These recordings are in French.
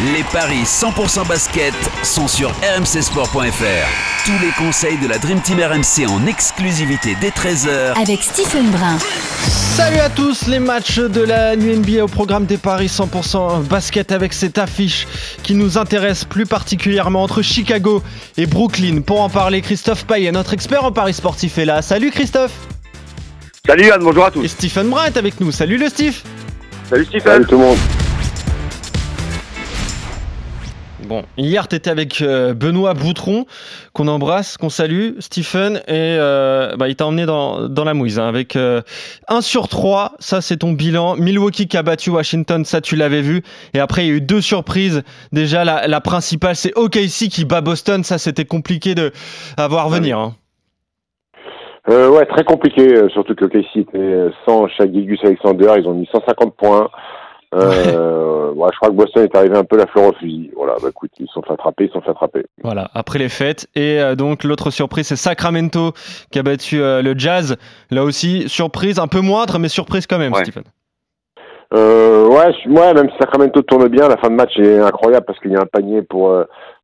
Les paris 100% basket sont sur rmcsport.fr. Tous les conseils de la Dream Team RMC en exclusivité dès 13h Avec Stephen Brun. Salut à tous, les matchs de la nuit NBA au programme des paris 100% basket avec cette affiche qui nous intéresse plus particulièrement entre Chicago et Brooklyn. Pour en parler, Christophe Payet, notre expert en paris sportif est là. Salut Christophe Salut Anne, bonjour à Et tous. Stephen Brun est avec nous. Salut le Steve Salut Stephen. Salut tout le monde. Bon, hier tu étais avec euh, Benoît Boutron, qu'on embrasse, qu'on salue, Stephen, et euh, bah, il t'a emmené dans, dans la mouise hein, avec 1 sur 3, ça c'est ton bilan. Milwaukee qui a battu Washington, ça tu l'avais vu. Et après il y a eu deux surprises. Déjà la, la principale c'est OKC qui bat Boston, ça c'était compliqué de à voir venir. hein. Euh, ouais, très compliqué, euh, surtout que Casey était euh, sans Shagigus Alexander, ils ont mis 150 points. Euh, ouais, je crois que Boston est arrivé un peu la fleur au fusil. Voilà, bah écoute, ils se sont fait attraper, ils se sont fait attraper. Voilà, après les fêtes. Et euh, donc l'autre surprise, c'est Sacramento qui a battu euh, le Jazz. Là aussi, surprise un peu moindre, mais surprise quand même, Ouais. Stephen. Euh, ouais, ouais, même si Sacramento tourne bien, la fin de match est incroyable parce qu'il y a un panier pour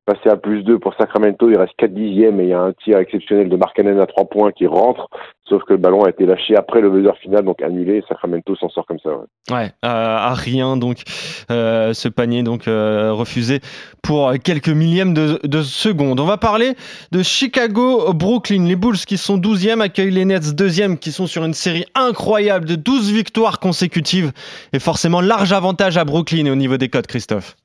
passer à plus 2 pour Sacramento. Il reste 4 dixièmes et il y a un tir exceptionnel de Markkanen à 3 points qui rentre. Sauf que le ballon a été lâché après le buzzer final, donc annulé. et Sacramento s'en sort comme ça. ouais. Ouais, euh, à rien donc euh, ce panier donc euh, refusé pour quelques millièmes de, de seconde. On va parler de Chicago Brooklyn. Les Bulls qui sont 12e accueillent les Nets 2e qui sont sur une série incroyable de 12 victoires consécutives et forcément large avantage à Brooklyn au niveau des codes Christophe.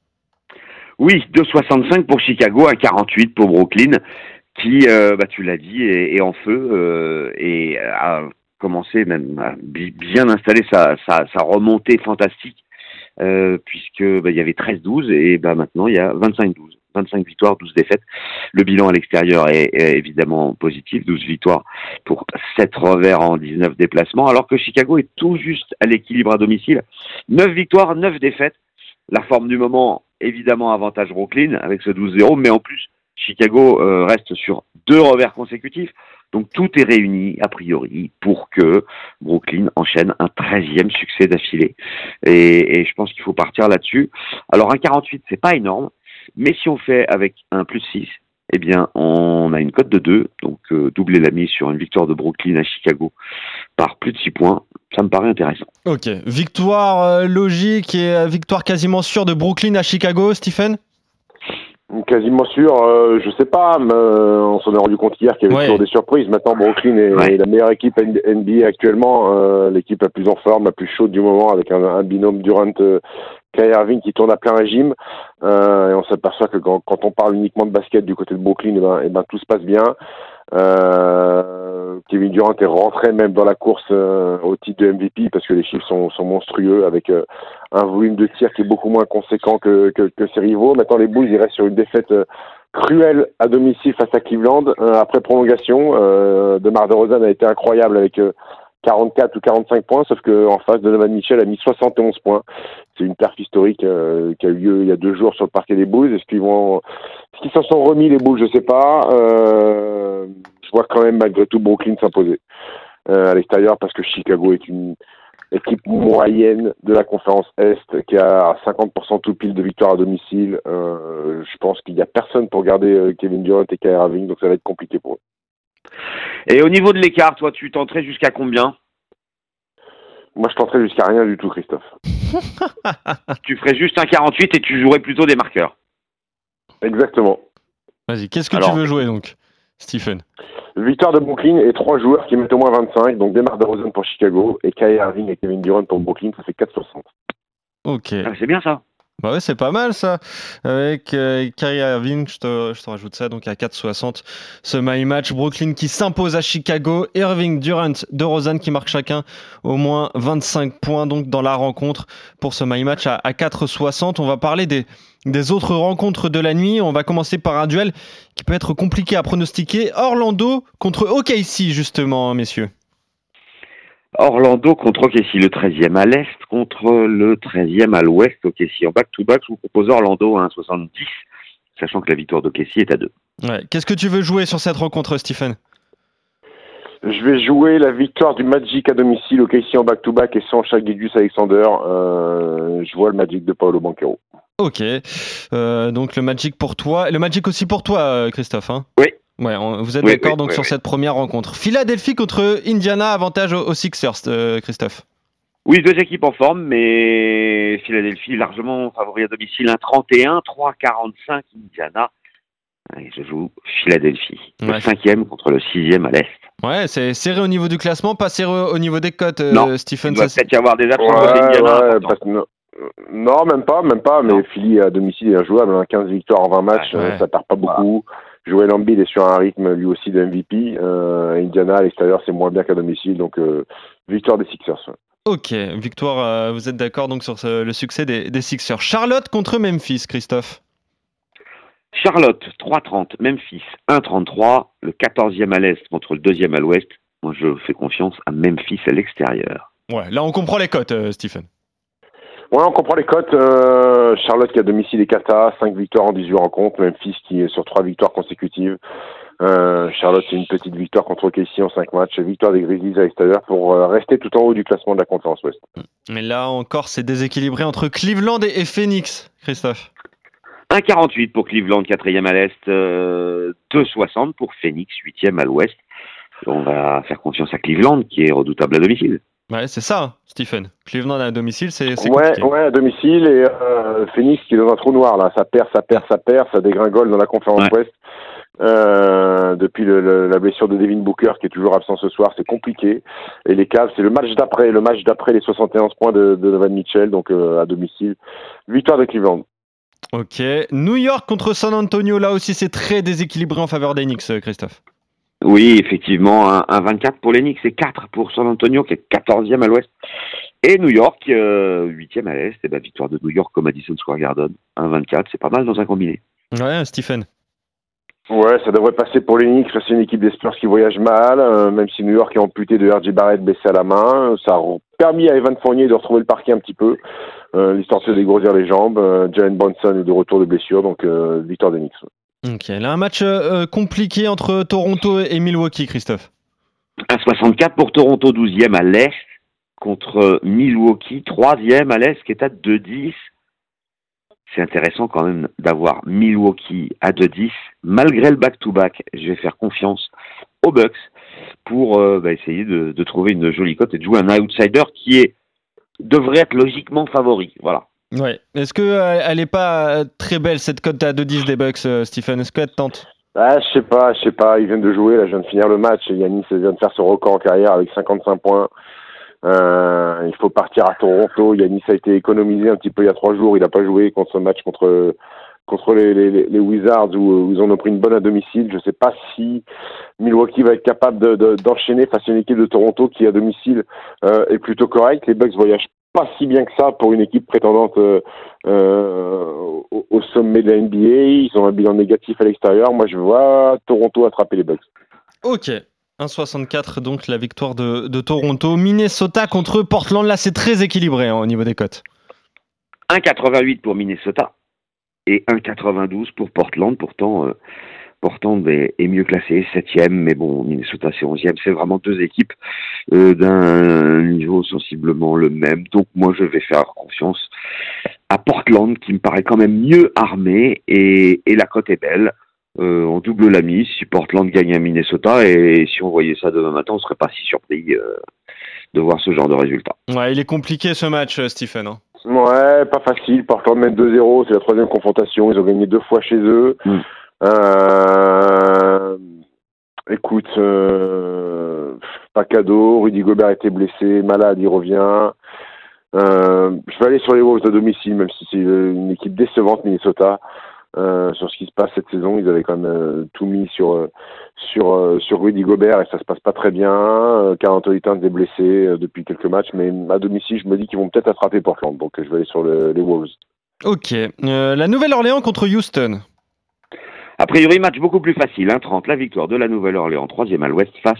Oui, 2,65 pour Chicago, à 48 pour Brooklyn, qui, euh, bah, tu l'as dit, est, en feu euh, et a commencé même à bi- bien installer sa, remontée fantastique, euh, puisque bah, y avait 13-12 et bah, maintenant il y a 25-12. 25 victoires, 12 défaites. Le bilan à l'extérieur est évidemment positif, 12 victoires pour 7 revers en 19 déplacements, alors que Chicago est tout juste à l'équilibre à domicile. 9 victoires, 9 défaites. La forme du moment, évidemment, avantage Brooklyn avec ce 12-0, mais en plus, Chicago euh, reste sur deux revers consécutifs. Donc tout est réuni, a priori, pour que Brooklyn enchaîne un 13e succès d'affilée. Et, je pense qu'il faut partir là-dessus. Alors un 48, c'est pas énorme, mais si on fait avec un plus 6, eh bien, on a une cote de 2, donc euh, doubler la mise sur une victoire de Brooklyn à Chicago par plus de 6 points, ça me paraît intéressant. Ok, victoire euh, logique et euh, victoire quasiment sûre de Brooklyn à Chicago, Stephen? Quasiment sûr, euh, je sais pas, mais on s'en est rendu compte hier qu'il y avait Ouais. toujours des surprises. Maintenant, Brooklyn est, Ouais. est la meilleure équipe NBA actuellement, euh, l'équipe la plus en forme, la plus chaude du moment, avec un, un binôme Durant Kyrie Irving qui tourne à plein régime. Euh, et on s'aperçoit que quand, on parle uniquement de basket du côté de Brooklyn, eh ben, eh ben, tout se passe bien. Euh, Kevin Durant est rentré même dans la course euh, au titre de MVP parce que les chiffres sont, monstrueux avec un volume de tir qui est beaucoup moins conséquent que, ses rivaux. Maintenant, les Bulls, ils restent sur une défaite cruelle à domicile face à Cleveland après prolongation. Euh, DeMar DeRozan a été incroyable avec 44 ou 45 points, sauf que en face, Donovan Mitchell a mis 71 points. C'est une perf historique euh, qui a eu lieu il y a deux jours sur le parquet des Bulls. Est-ce qu'ils vont, est-ce qu'ils s'en sont remis les Bulls? Je sais pas. Euh, je vois quand même malgré tout Brooklyn s'imposer euh, à l'extérieur parce que Chicago est une équipe moyenne de la conférence Est qui a 50% tout pile de victoires à domicile. Euh, je pense qu'il n'y a personne pour garder euh, Kevin Durant et Kyrie Irving, donc ça va être compliqué pour eux. Et au niveau de l'écart, toi, tu tenterais jusqu'à combien? Moi, je tenterai jusqu'à rien du tout, Christophe. Tu ferais juste un 48 et tu jouerais plutôt des marqueurs. Exactement. Vas-y, qu'est-ce que Alors- tu veux jouer donc, Stephen? Victoire de Brooklyn et trois joueurs qui mettent au moins 25, donc Demar DeRozan pour Chicago et Kyrie Irving et Kevin Durant pour Brooklyn, ça fait 4,60. Ok. Ah, c'est bien ça. Bah ouais, c'est pas mal ça. Avec euh, Kyrie Irving, je te, je te rajoute ça, donc à 4,60. Ce my match, Brooklyn qui s'impose à Chicago, Irving, Durant, DeRozan qui marquent chacun au moins 25 points donc dans la rencontre pour ce my match à, à 4,60. On va parler des, des autres rencontres de la nuit. On va commencer par un duel qui peut être compliqué à pronostiquer. Orlando contre OKC justement, messieurs. Orlando contre OKC, le 13e à l'est contre le 13e à l'ouest. OKC en back-to-back, je vous propose Orlando à 1,70, sachant que la victoire d'OKC est à 2. Ouais. Qu'est-ce que tu veux jouer sur cette rencontre, Stephen? Je vais jouer la victoire du Magic à domicile, OKC en back-to-back et sans Chagigus Alexander. Euh, je vois le Magic de Paolo Banquero. Ok. Euh, donc le Magic pour toi. Le Magic aussi pour toi, euh, Christophe. Hein? Oui. Ouais, on- vous êtes Oui, d'accord oui, donc oui, sur oui. cette première rencontre. Philadelphie contre Indiana, avantage aux, aux Sixers, euh, Christophe. Oui, deux équipes en forme, mais Philadelphie largement favori à domicile, 1,31, 3,45 Indiana. Et je joue Philadelphie, le Ouais. cinquième contre le sixième à l'est. Ouais, c'est serré au niveau du classement, pas serré au niveau des cotes, euh, Non, Stephen. Il doit peut-être y avoir des absents Ouais, non, même pas, même pas, mais Non. Philly à domicile est injouable, hein, 15 victoires en 20 matchs, Ouais, euh, ouais. ça perd pas beaucoup. Joel Embiid est sur un rythme lui aussi de MVP. Euh, Indiana à l'extérieur c'est moins bien qu'à domicile, donc euh, victoire des Sixers. ouais. Ok, victoire, euh, vous êtes d'accord donc sur ce- le succès des, des Sixers. Charlotte contre Memphis, Christophe. Charlotte, 3,30. Memphis, 1,33. Le 14e à l'est contre le 2e à l'ouest. Moi, je fais confiance à Memphis à l'extérieur. Ouais, là on comprend les cotes, euh, Stephen. Ouais, on comprend les cotes. Euh, Charlotte qui a domicile est Kata, 5 victoires en 18 rencontres. Memphis qui est sur 3 victoires consécutives. Euh, Charlotte, c'est une petite victoire contre OKC en 5 matchs. Victoire des Grizzlies à l'extérieur pour euh, rester tout en haut du classement de la conférence Ouest. Mais là encore, c'est déséquilibré entre Cleveland et, et Phoenix, Christophe. 1,48 pour Cleveland, 4e à l'est. Euh, 2,60 pour Phoenix, 8e à l'ouest. On va faire confiance à Cleveland, qui est redoutable à domicile. Ouais, c'est ça, hein, Stephen. Cleveland à domicile, c'est Ouais, compliqué. ouais, à domicile et euh, Phoenix qui est dans un trou noir là, ça perd, ça perd, ça perd, ça dégringole dans la conférence Ouais. Ouest. Euh, depuis le- le- la blessure de Devin Booker qui est toujours absent ce soir, c'est compliqué. Et les Cavs, c'est le match d'après, le match d'après les 71 points de, de Donovan Mitchell, donc euh, à domicile. Victoire de Cleveland. Ok. New York contre San Antonio, là aussi c'est très déséquilibré en faveur des Knicks, Christophe. Oui, effectivement, un, un 24 pour les Knicks et 4 pour San Antonio, qui est 14e à l'ouest. Et New York, euh, 8e à l'est. Et ben, victoire de New York comme Madison Square Garden. Un 24, c'est pas mal dans un combiné. Ouais, Stephen. Ouais, ça devrait passer pour les Knicks. C'est une équipe des Spurs qui voyage mal, euh, même si New York est amputé de RJ Barrett blessé à la main. Ça a permis à Evan Fournier de retrouver le parquet un petit peu, euh, l'histoire de se dégrossir les jambes. Euh, Jalen Bronson est de retour de blessure, donc euh, victoire des Knicks. Ok, là un match euh, euh, compliqué entre Toronto et Milwaukee, Christophe. 1,64 pour Toronto, 12e à l'est. Contre Milwaukee, 3e à l'est, qui est à 2,10. C'est intéressant quand même d'avoir Milwaukee à 2,10. Malgré le back-to-back, je vais faire confiance aux Bucks pour euh, bah, essayer de, trouver une jolie cote et de jouer un outsider qui devrait être logiquement favori. Voilà. Ouais. Est-ce que euh, elle est pas euh, très belle cette cote à 2-10 des Bucks, euh, Stephen? Est-ce qu'elle te tente? Ah, je sais pas, je sais pas. Ils viennent de jouer, là, je viens de finir le match. Et Yanis vient de faire son record en carrière avec 55 points. Euh, il faut partir à Toronto. Yanis a été économisé un petit peu il y a trois jours. Il n'a pas joué contre ce match contre contre les, les, les Wizards où, où ils en ont pris une bonne à domicile. Je sais pas si Milwaukee va être capable de- de- d'enchaîner face à une équipe de Toronto qui à domicile euh, est plutôt correcte. Les Bucks voyagent pas si bien que ça pour une équipe prétendante euh, euh, au, au sommet de la NBA. Ils ont un bilan négatif à l'extérieur. Moi, je vois Toronto attraper les Bucks. Ok. 1,64 donc la victoire de, de Toronto. Minnesota contre Portland, là c'est très équilibré hein, au niveau des cotes. 1,88 pour Minnesota et 1,92 pour Portland. Pourtant, euh, Portland est, mieux classé, 7e, mais bon, Minnesota c'est 11e. C'est vraiment deux équipes euh, d'un niveau sensiblement le même. Donc moi, je vais faire confiance à Portland qui me paraît quand même mieux armé et, la cote est belle. Euh, on double la mise si Portland gagne à Minnesota et si on voyait ça demain matin, on serait pas si surpris euh, de voir ce genre de résultat. Ouais, il est compliqué ce match, euh, Stephen. hein. Ouais, pas facile. Portland mène 2-0, c'est la troisième confrontation. Ils ont gagné deux fois chez eux. Mm. Euh, écoute, euh, pas cadeau. Rudy Gobert était blessé, malade, il revient. Euh, je vais aller sur les Wolves à domicile, même si c'est une équipe décevante, Minnesota. Euh, sur ce qui se passe cette saison, ils avaient quand même euh, tout mis sur euh, sur euh, sur Rudy Gobert et ça se passe pas très bien. Euh, Carl Anthony Towns est blessé euh, depuis quelques matchs, mais à domicile, je me dis qu'ils vont peut-être attraper Portland, donc je vais aller sur le- les Wolves. Ok. Euh, la Nouvelle-Orléans contre Houston. A priori, match beaucoup plus facile. 1-30, la victoire de la Nouvelle-Orléans, troisième à l'ouest, face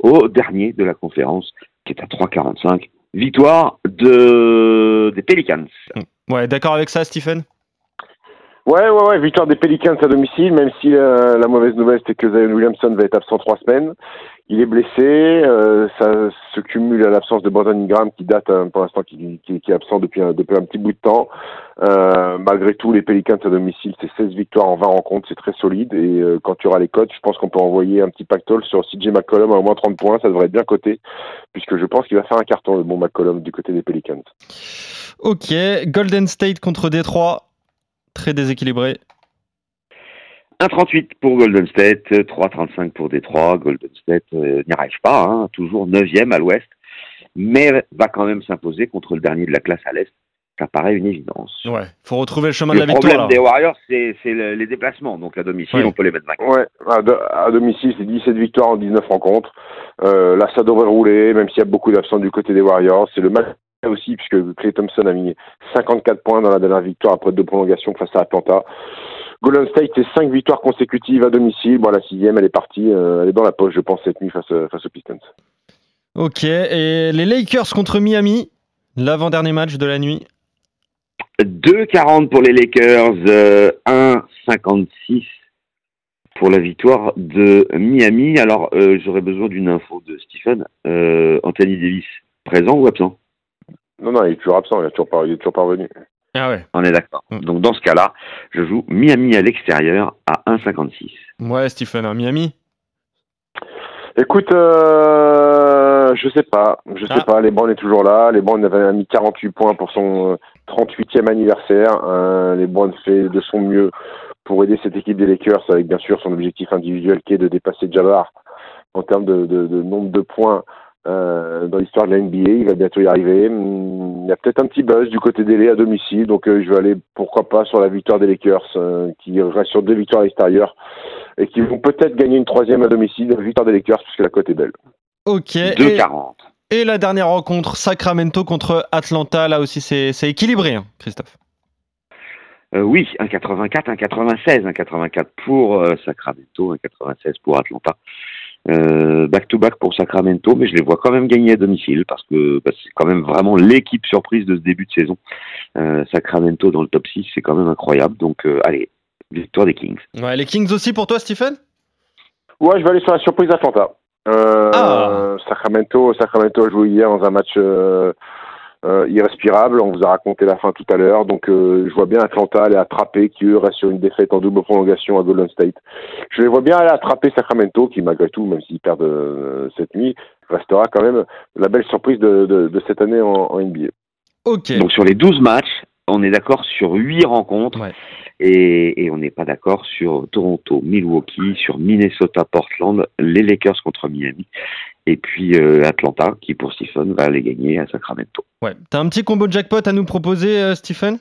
au dernier de la conférence, qui est à 3-45. Victoire de... des Pelicans. Ouais, d'accord avec ça, Stephen? Ouais, ouais, ouais, victoire des Pelicans à domicile, même si euh, la mauvaise nouvelle c'est que Zion Williamson va être absent trois semaines. Il est blessé, euh, ça se cumule à l'absence de Brandon Ingram qui date hein, pour l'instant qui, est absent depuis un, petit bout de temps. Euh, malgré tout, les Pelicans à domicile, c'est 16 victoires en 20 rencontres, c'est très solide. Et quand tu auras les cotes, je pense qu'on peut envoyer un petit pactole sur CJ McCollum à au moins 30 points, ça devrait être bien coté, puisque je pense qu'il va faire un carton, le bon McCollum, du côté des Pelicans. Ok. Golden State contre Détroit. Très déséquilibré. 1-38 pour Golden State, 3-35 pour Détroit. Golden State euh, n'y arrive pas, hein, toujours 9e à l'ouest, mais va quand même s'imposer contre le dernier de la classe à l'est. Ça paraît une évidence. Ouais. Faut retrouver le chemin Le de la victoire. problème là. des Warriors, c'est c'est le- les déplacements. Donc à domicile, Ouais. on peut les mettre vainqueurs. Ouais, à, do- à domicile, c'est 17 victoires en 19 rencontres. Euh, là, ça devrait rouler, même s'il y a beaucoup d'absents du côté des Warriors. C'est le match aussi, puisque Clay Thompson a mis 54 points dans la dernière victoire après deux prolongations face à Atlanta. Golden State, c'est 5 victoires consécutives à domicile. Bon, la sixième, elle est partie. euh, elle est dans la poche, je pense, cette nuit face, euh, face aux Pistons. Ok. Et les Lakers contre Miami. L'avant-dernier match de la nuit. 2,40 pour les Lakers, euh, 1,56 pour la victoire de Miami. Alors, euh, j'aurais besoin d'une info de Stephen. Euh, Anthony Davis, présent ou absent? Non, non, il est toujours absent, il est toujours pas, il est toujours pas revenu. Ah ouais. On est d'accord. Mm. Donc, dans ce cas-là, je joue Miami à l'extérieur à 1,56. Ouais, Stephen, à Miami? Écoute, euh, je sais pas, je sais Ah. pas. LeBron est toujours là. LeBron avait mis 48 points pour son euh, 38e anniversaire. Euh, LeBron fait de son mieux pour aider cette équipe des Lakers avec bien sûr son objectif individuel qui est de dépasser Jabbar en termes de, de- de nombre de points euh, dans l'histoire de la NBA. Il va bientôt y arriver. Hum, Il y a peut-être un petit buzz du côté des Lakers à domicile, donc euh, je vais aller pourquoi pas sur la victoire des Lakers euh, qui reste sur deux victoires à l'extérieur et qui vont peut-être gagner une troisième à domicile, la victoire des Lakers puisque la cote est belle. Ok. Et, 2,40. et la dernière rencontre, Sacramento contre Atlanta. Là aussi, c'est c'est équilibré, hein, Christophe. Euh, oui, 1,84, 1,96, 1,84 pour euh, Sacramento, 1,96 pour Atlanta. Euh, back-to-back pour Sacramento, mais je les vois quand même gagner à domicile parce que bah, c'est quand même vraiment l'équipe surprise de ce début de saison. Euh, Sacramento dans le top 6, c'est quand même incroyable. Donc, euh, allez, victoire des Kings. Ouais, les Kings aussi pour toi, Stephen? Ouais, je vais aller sur la surprise Atlanta. Euh, Ah. Sacramento, Sacramento a joué hier dans un match euh, euh, irrespirable. On vous a raconté la fin tout à l'heure. Donc, euh, je vois bien Atlanta aller attraper, qui eux restent sur une défaite en double prolongation à Golden State. Je les vois bien aller attraper Sacramento, qui malgré tout, même s'ils perdent euh, cette nuit, restera quand même la belle surprise de, de, de cette année en, en NBA. Ok. Donc, sur les 12 matchs, on est d'accord sur 8 rencontres. Ouais. Et, et on n'est pas d'accord sur Toronto, Milwaukee, sur Minnesota, Portland, les Lakers contre Miami, et puis euh, Atlanta, qui pour Stephen va aller gagner à Sacramento. Ouais. T'as un petit combo jackpot à nous proposer, euh, Stephen?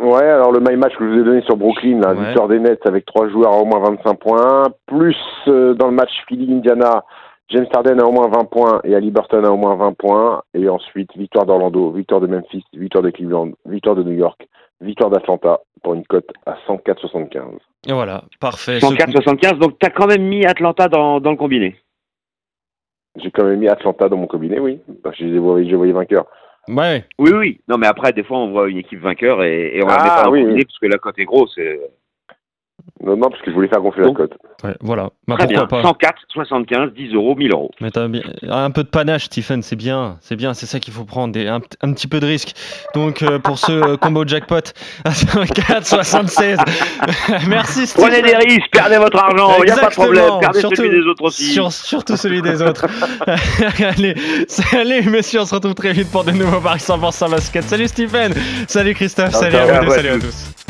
Ouais, alors le my match que je vous ai donné sur Brooklyn, la Ouais. victoire des Nets avec trois joueurs à au moins 25 points, plus euh, dans le match Philly-Indiana, James Harden a au moins 20 points et Ali Burton a au moins 20 points, et ensuite victoire d'Orlando, victoire de Memphis, victoire de Cleveland, victoire de New York, victoire d'Atlanta pour une cote à 104,75. Et voilà, parfait. Ce- 104-75, donc tu as quand même mis Atlanta dans, dans le combiné. J'ai quand même mis Atlanta dans mon combiné, oui, parce que je les voyais, voyais vainqueurs. Ouais. Oui, oui. Non, mais après, des fois, on voit une équipe vainqueur et, et on la Ah, met pas dans oui, le combiné oui. parce que la cote est grosse. et- Non, non, parce que je voulais faire gonfler Donc, la cote. Ouais, voilà. Bah, Très bien. pas 104, 75, 10 euros, 1000 euros. Mais t'as bien- un peu de panache, Stephen, c'est bien, c'est bien, c'est ça qu'il faut prendre, des, un, un petit peu de risque. Donc euh, pour ce euh, combo jackpot à 104, 76. Merci Stephen. Prenez des risques, perdez votre argent, il n'y a pas de problème. Perdez Surtout- celui des autres aussi. Sur- surtout celui des autres. allez, allez, messieurs, on se retrouve très vite pour de nouveaux paris 100% basket. Salut Stephen, salut Christophe, salut à vous salut à tous.